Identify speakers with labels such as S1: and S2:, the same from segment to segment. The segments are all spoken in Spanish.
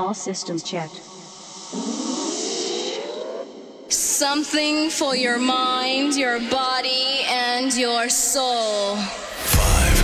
S1: All systems checked.
S2: Something for your mind, your body, and your soul.
S3: Five,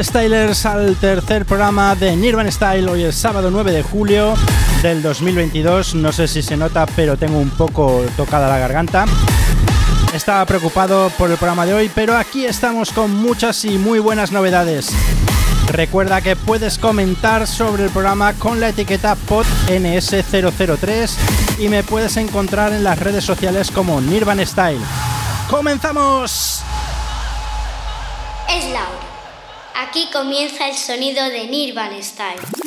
S4: Stylers al tercer programa de Nirvan Style. Hoy es sábado 9 de julio del 2022. No sé si se nota, pero tengo un poco tocada la garganta. Estaba preocupado por el programa de hoy, pero aquí estamos con muchas y muy buenas novedades. Recuerda que puedes comentar sobre el programa con la etiqueta PodNS003 y me puedes encontrar en las redes sociales como Nirvan Style. ¡Comenzamos!
S5: Aquí comienza el sonido de Nirvan Style.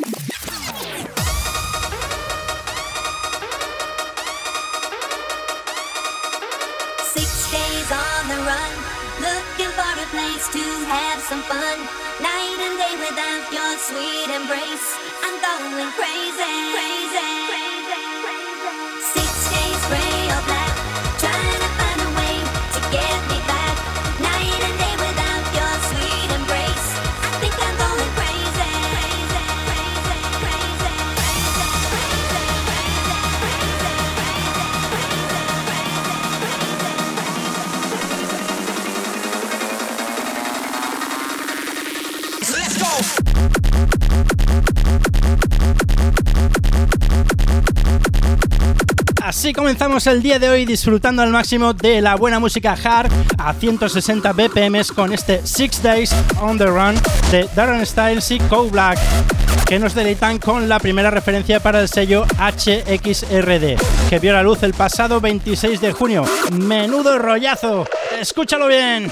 S4: Así comenzamos el día de hoy disfrutando al máximo de la buena música hard a 160 BPM con este Six Days on the Run de Darren Styles y Cole Black, que nos deleitan con la primera referencia para el sello HXRD, que vio la luz el pasado 26 de junio. ¡Menudo rollazo! ¡Escúchalo bien!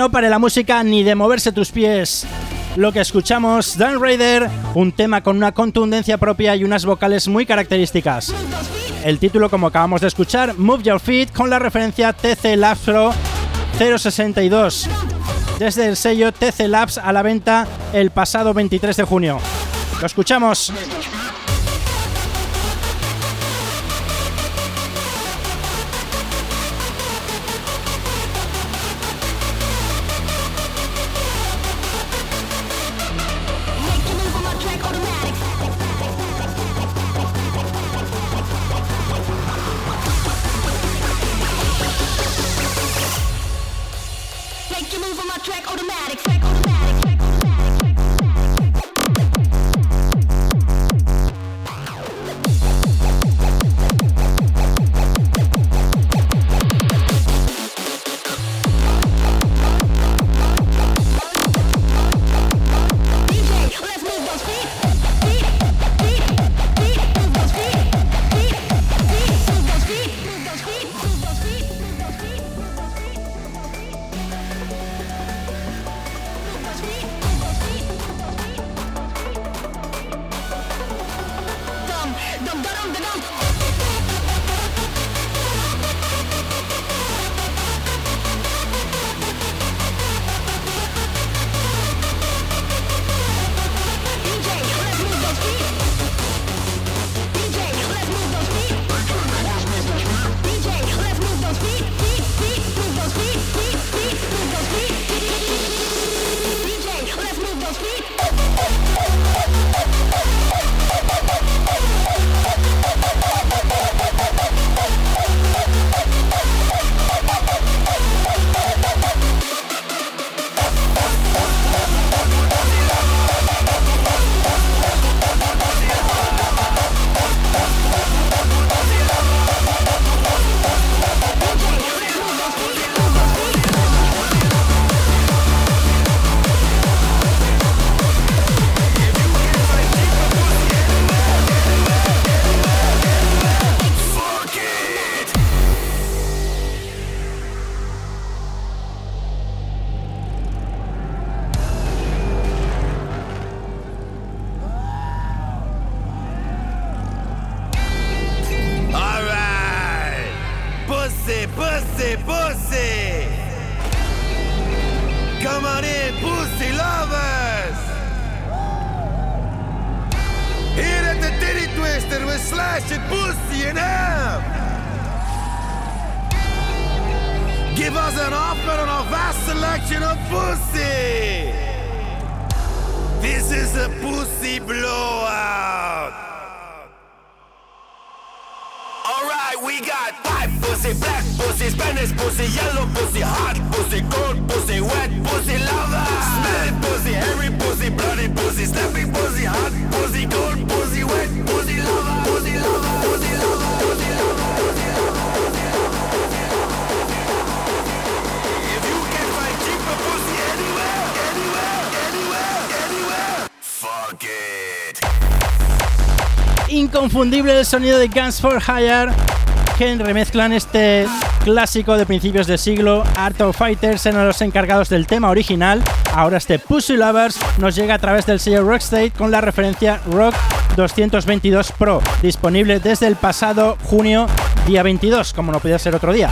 S4: No pare la música
S6: ni de moverse tus pies. Lo que escuchamos, Dan Raider, un tema con una contundencia propia y unas vocales muy características. El título, como acabamos de escuchar, Move Your Feet, con la referencia TC Labs Pro 062. Desde el sello TC Labs a la venta el pasado 23 de junio. Lo escuchamos.
S7: Blowout! Alright, we got white pussy, black pussy, Spanish pussy, yellow pussy, hot pussy, cold pussy, wet pussy, lover. Smelly pussy, hairy pussy, bloody pussy, snapping pussy, hot pussy, cold pussy, wet pussy, lover. Pussy lover, pussy lover, pussy lover, pussy lover. Inconfundible el sonido de Guns for Hire que remezclan este clásico de principios de siglo. Art of Fighters eran los encargados del tema original. Ahora este Pussy Lovers nos llega a través del sello Rockstate con la referencia Rock 222 Pro, disponible desde el pasado junio día 22, como no podía ser otro día.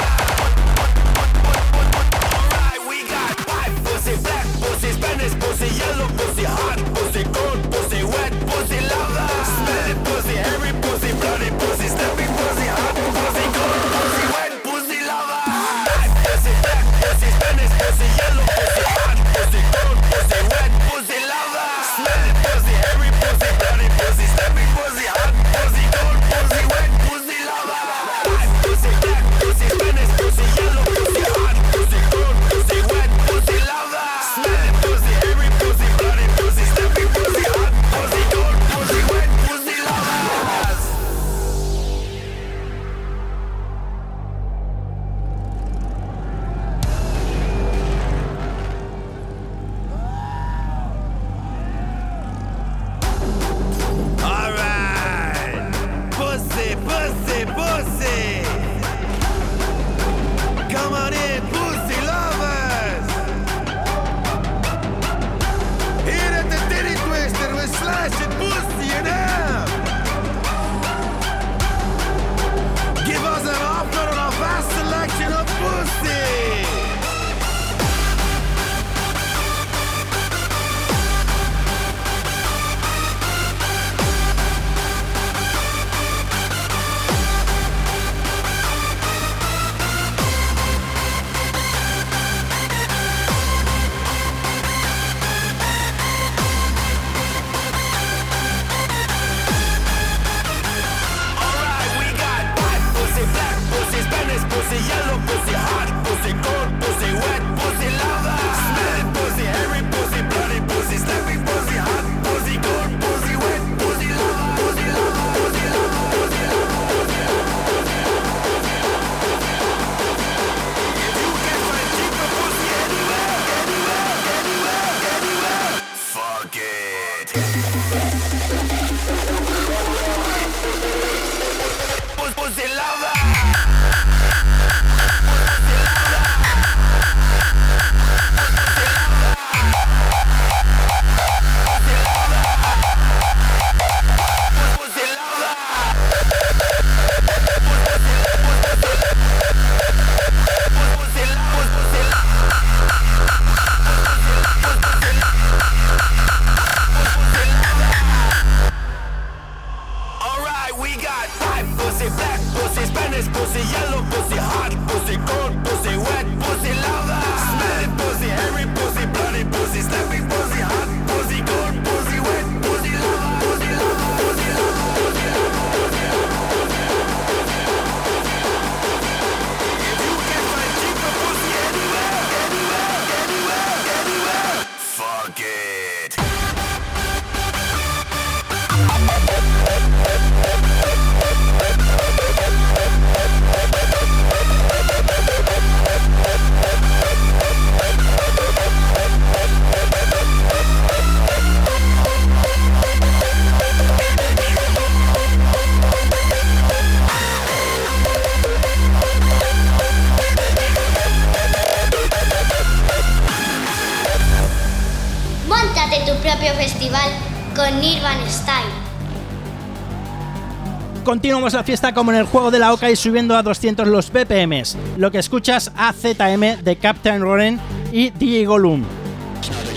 S7: continuamos la fiesta como en el juego de la Oca y subiendo a 200 los BPMs. Lo que escuchas AZM de Captain Ronen y DJ Gollum.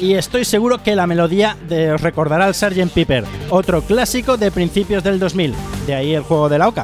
S7: Y estoy seguro que la melodía de, os recordará al Sgt. Pepper, otro clásico de principios del 2000, de ahí el juego de la Oca.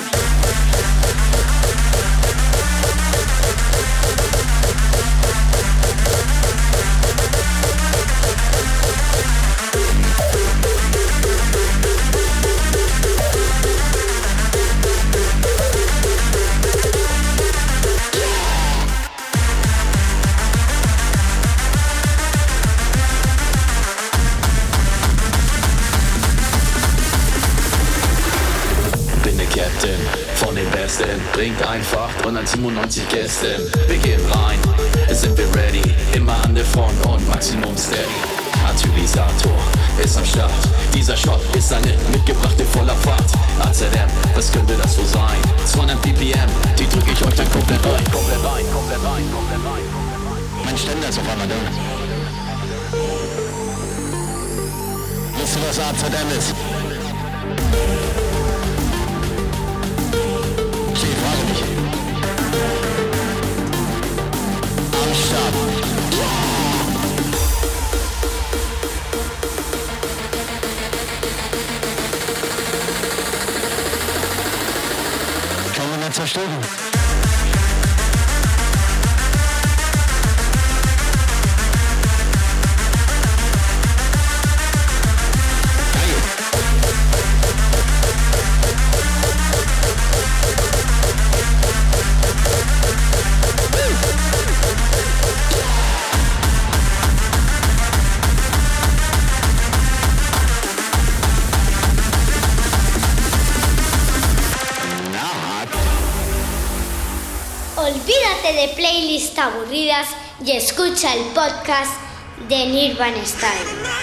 S8: 397 Gäste. Wir gehen rein, sind wir ready. Immer an der Front und Maximum steady. Katalysator ist am Start. Dieser Shot ist eine mitgebrachte voller Fahrt. AZM, was könnte das so sein? 200 ppm, die drücke ich euch dann komplett rein. Komplett rein, komplett rein, komplett rein.
S9: Mein Ständer ist auf einmal da. Wisst ihr, was Amsterdam ist?
S10: Aburridas y escucha el podcast de Nirvana Style.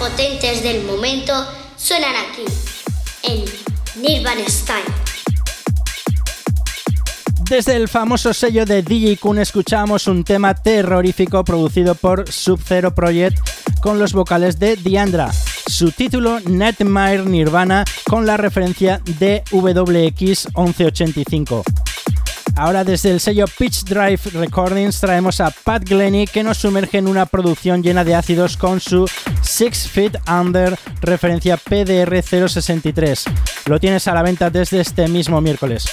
S5: Potentes del momento suenan aquí, en Nirvana Style.
S4: Desde el famoso sello de DJ Kun escuchamos un tema terrorífico producido por Sub-Zero Project con los vocales de Diandra. Su título Nightmare Nirvana con la referencia de WX 1185. Ahora desde el sello Pitch Drive Recordings traemos a Pat Glennie que nos sumerge en una producción llena de ácidos con su Six Feet Under referencia PDR 063. Lo tienes a la venta desde este mismo miércoles.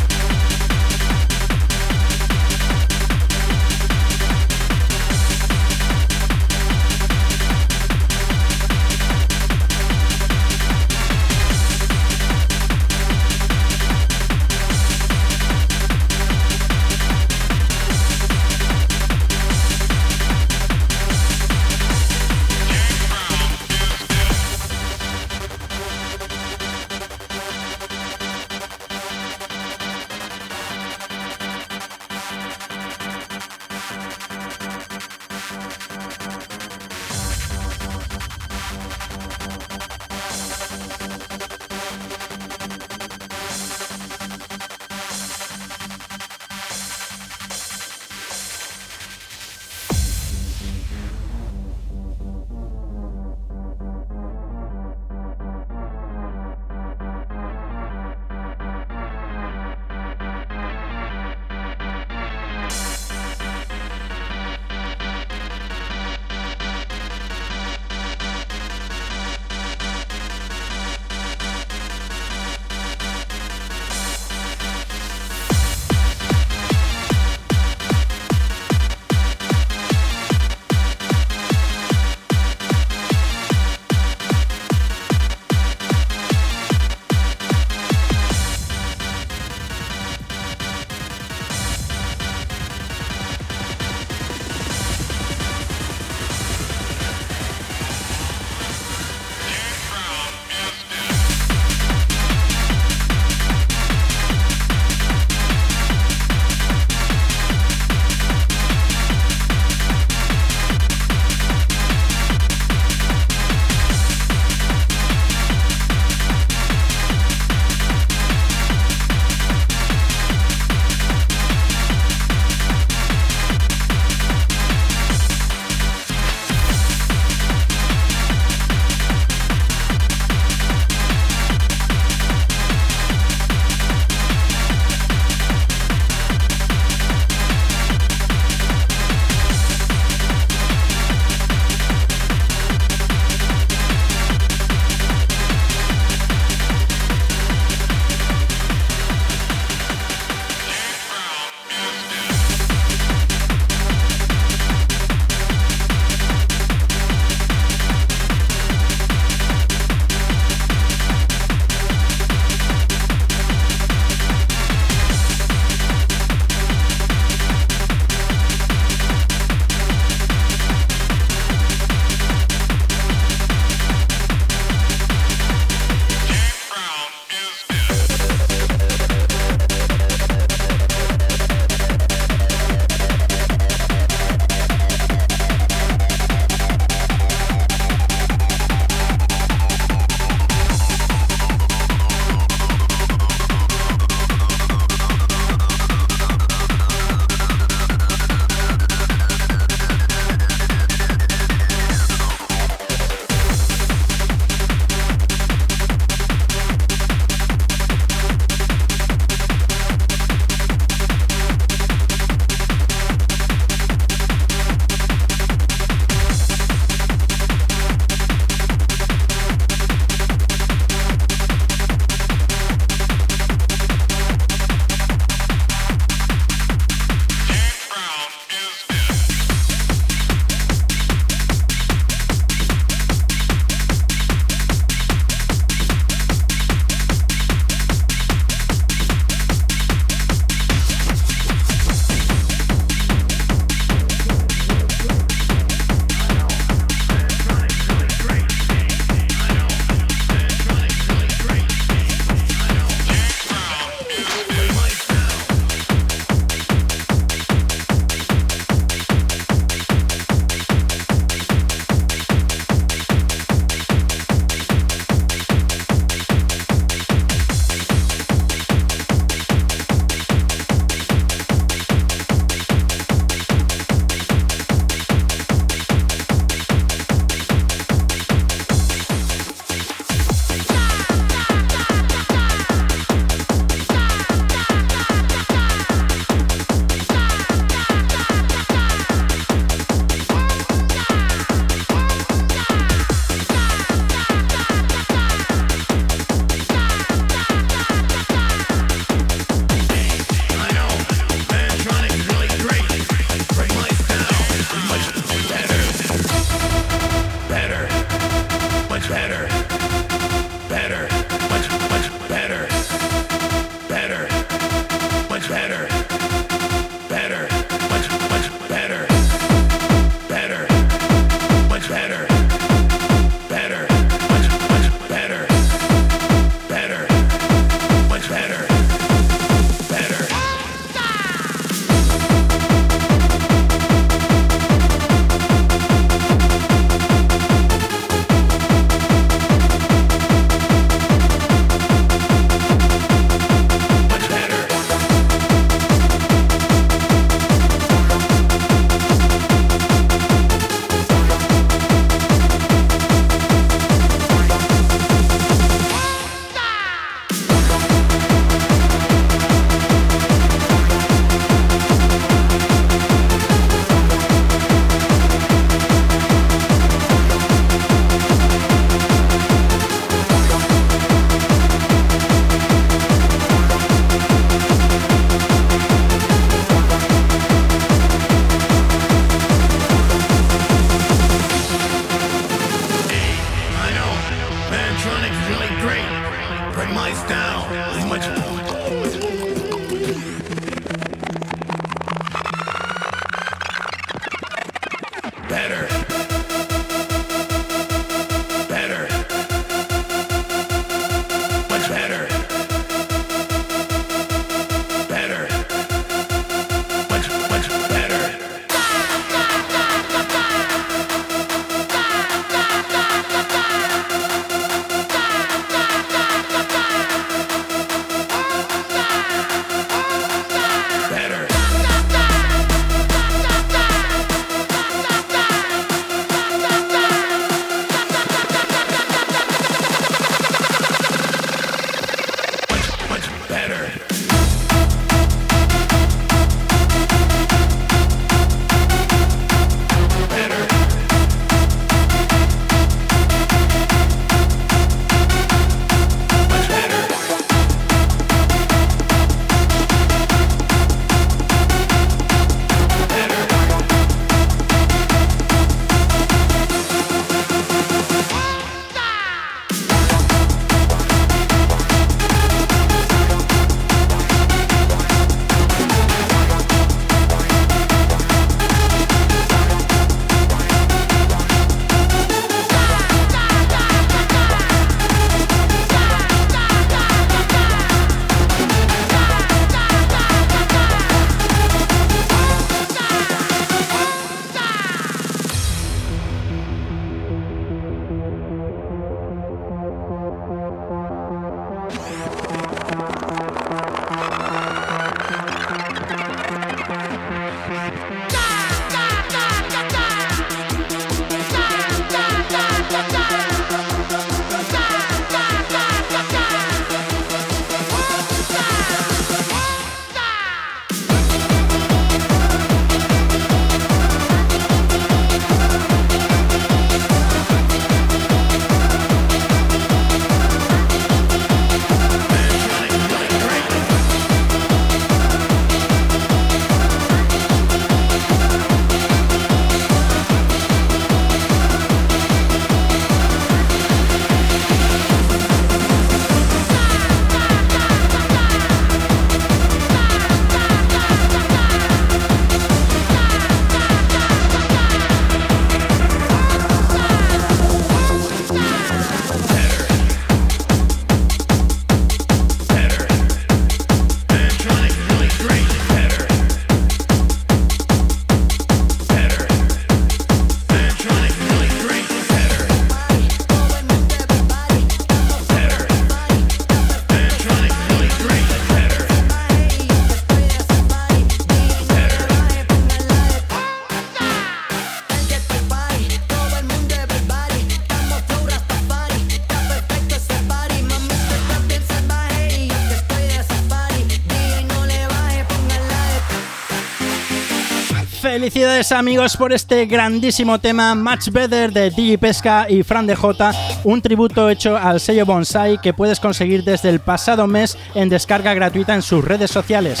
S4: Felicidades amigos por este grandísimo tema Much Better de DJ Pesca y Fran de J, un tributo hecho al sello Bonsai que puedes conseguir desde el pasado mes en descarga gratuita en sus redes sociales.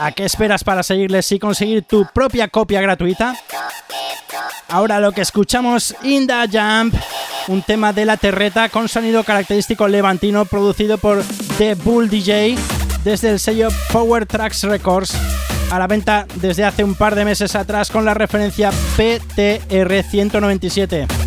S4: ¿A qué esperas para seguirles y conseguir tu propia copia gratuita? Ahora lo que escuchamos Inda Jump, un tema de la terreta con sonido característico levantino producido por The Bull DJ desde el sello Power Tracks Records a la venta desde hace un par de meses atrás con la referencia PTR 197.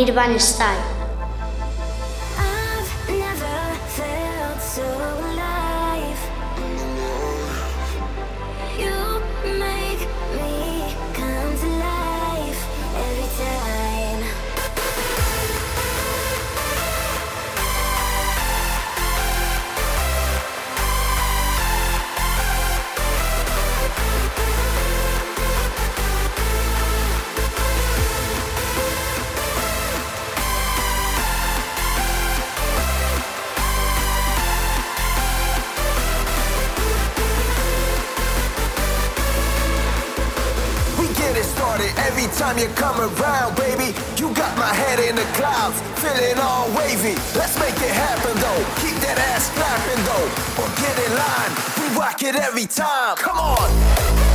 S5: Nirvana Style.
S11: Time
S1: you come around, baby. You got my head in the clouds, feeling all wavy. Let's make it happen though. Keep that ass clapping though. Or get in line. We rock it every time. Come on.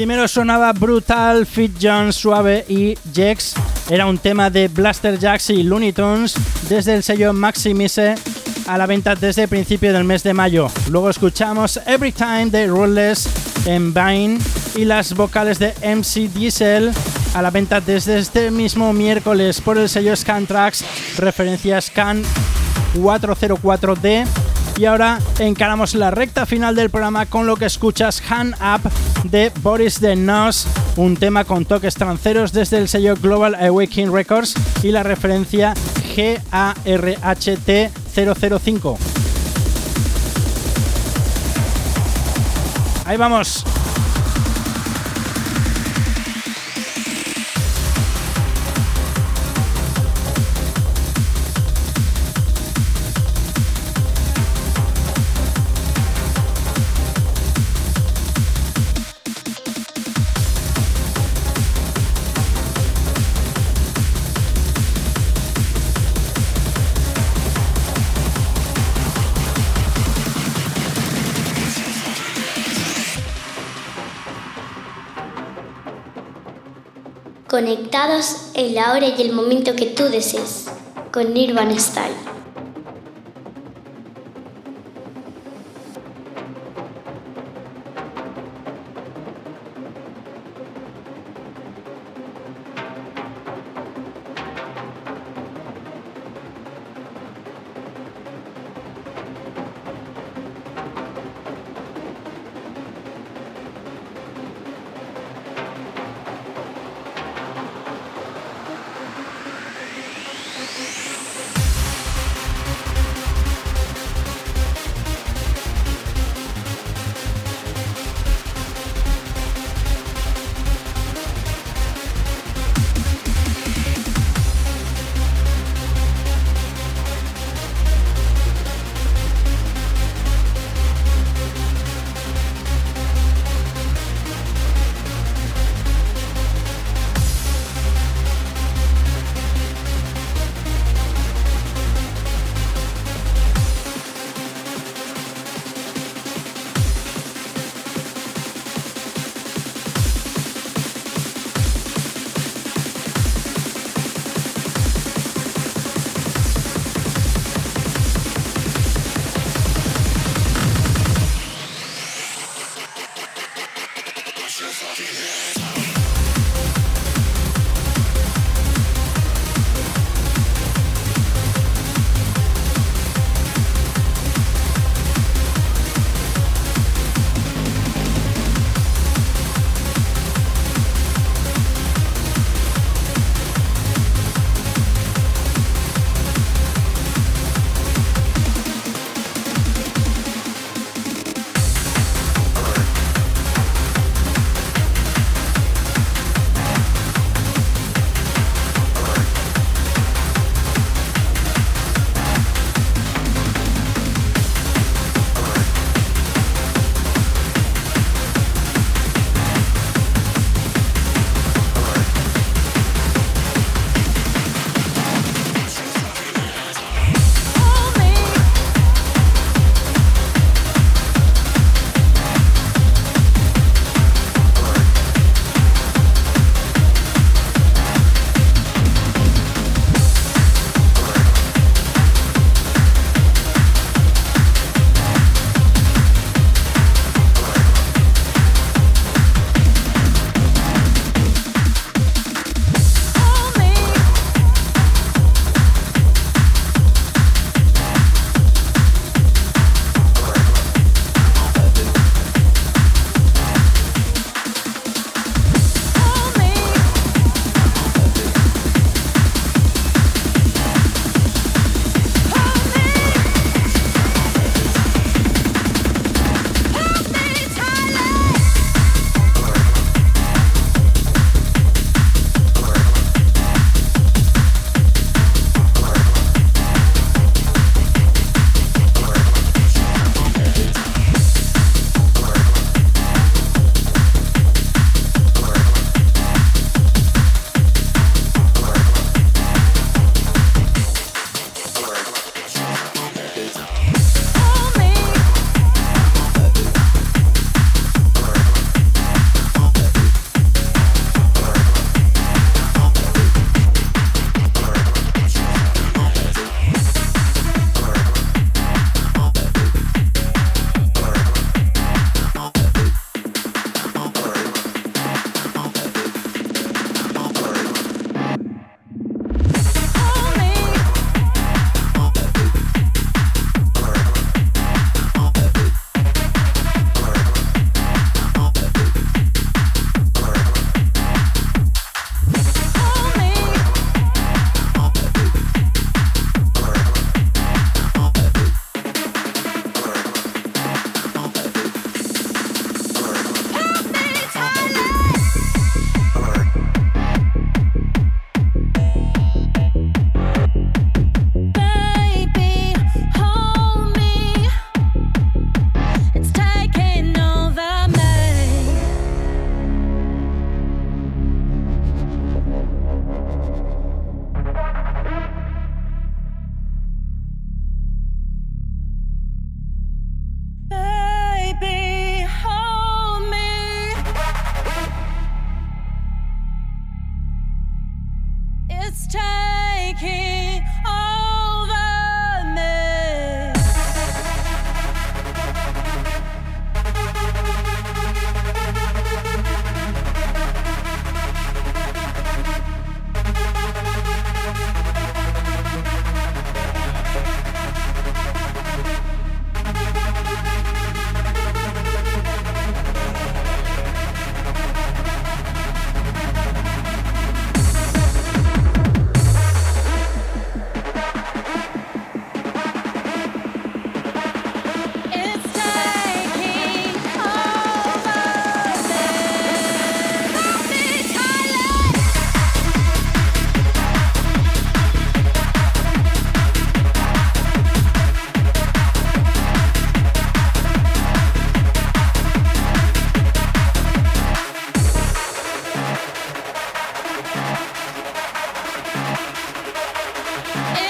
S4: Primero sonaba Brutal, Fit John, Suave y Jex. Era un tema de Blaster Jacks y Looney Tunes desde el sello Maximise a la venta desde el principio del mes de mayo. Luego escuchamos Every Time de Ruthless en Vine y las vocales de MC Diesel a la venta desde este mismo miércoles por el sello Scantrax, referencia Scan 404D. Y ahora encaramos la recta final del programa con lo que escuchas Hand Up de Boris de Nos, un tema con toques tranceros desde el sello Global Awakening Records y la referencia GARHT 005. Ahí vamos.
S5: Conectados en la hora y el momento que tú desees, con Nirvana Style.
S10: Yeah.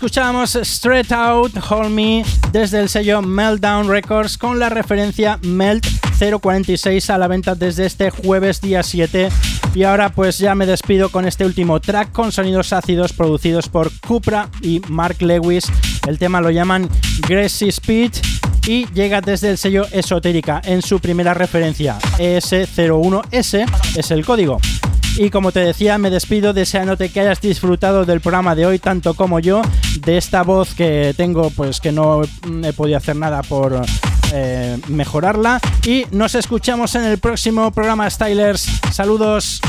S4: Escuchamos Straight Out Hold Me desde el sello Meltdown Records con la referencia Melt 046 a la venta desde este jueves día 7. Y ahora pues ya me despido con este último track con sonidos ácidos producidos por Cupra y Mark Lewis. El tema lo llaman Gracie Speed y llega desde el sello Esotérica en su primera referencia. ES01S es el código. Y como te decía, me despido deseándote que hayas disfrutado del programa de hoy tanto como yo, de esta voz que tengo, pues que no he podido hacer nada por eh, mejorarla. Y nos escuchamos en el próximo programa Stylers. Saludos.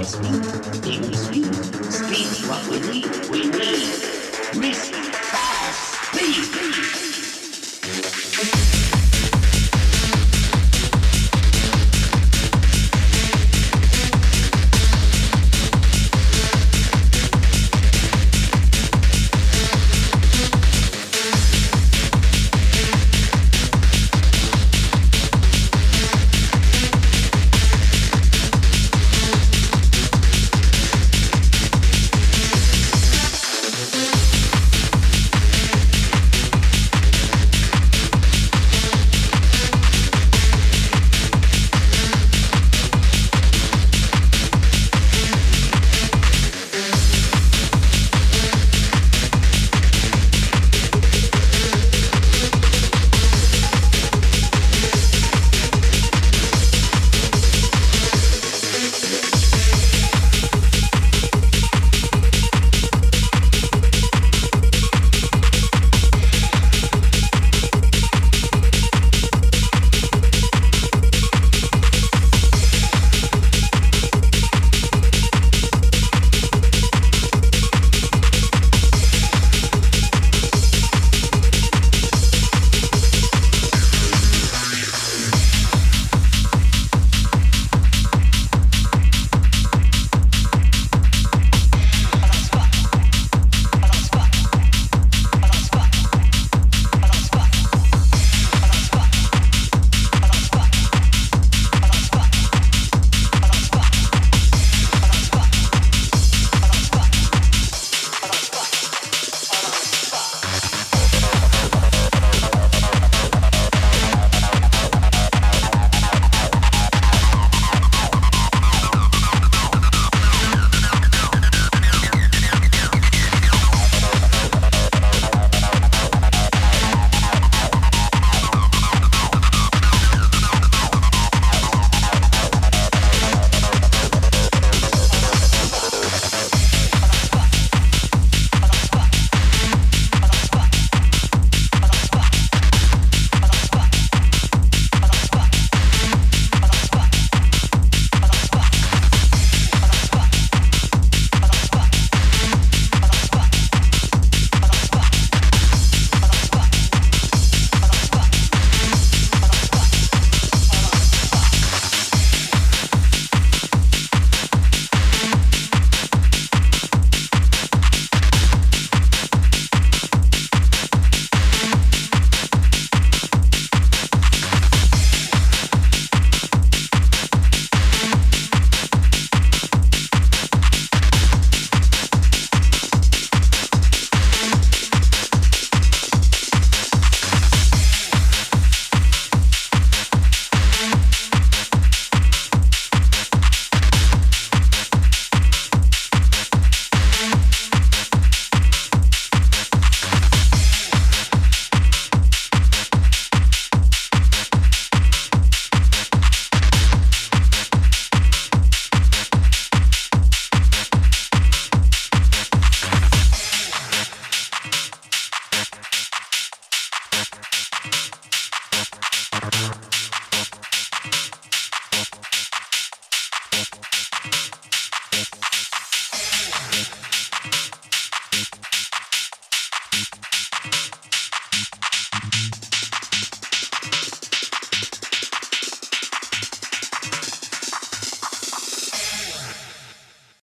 S12: investment. Things we speak what we need, we need. Risk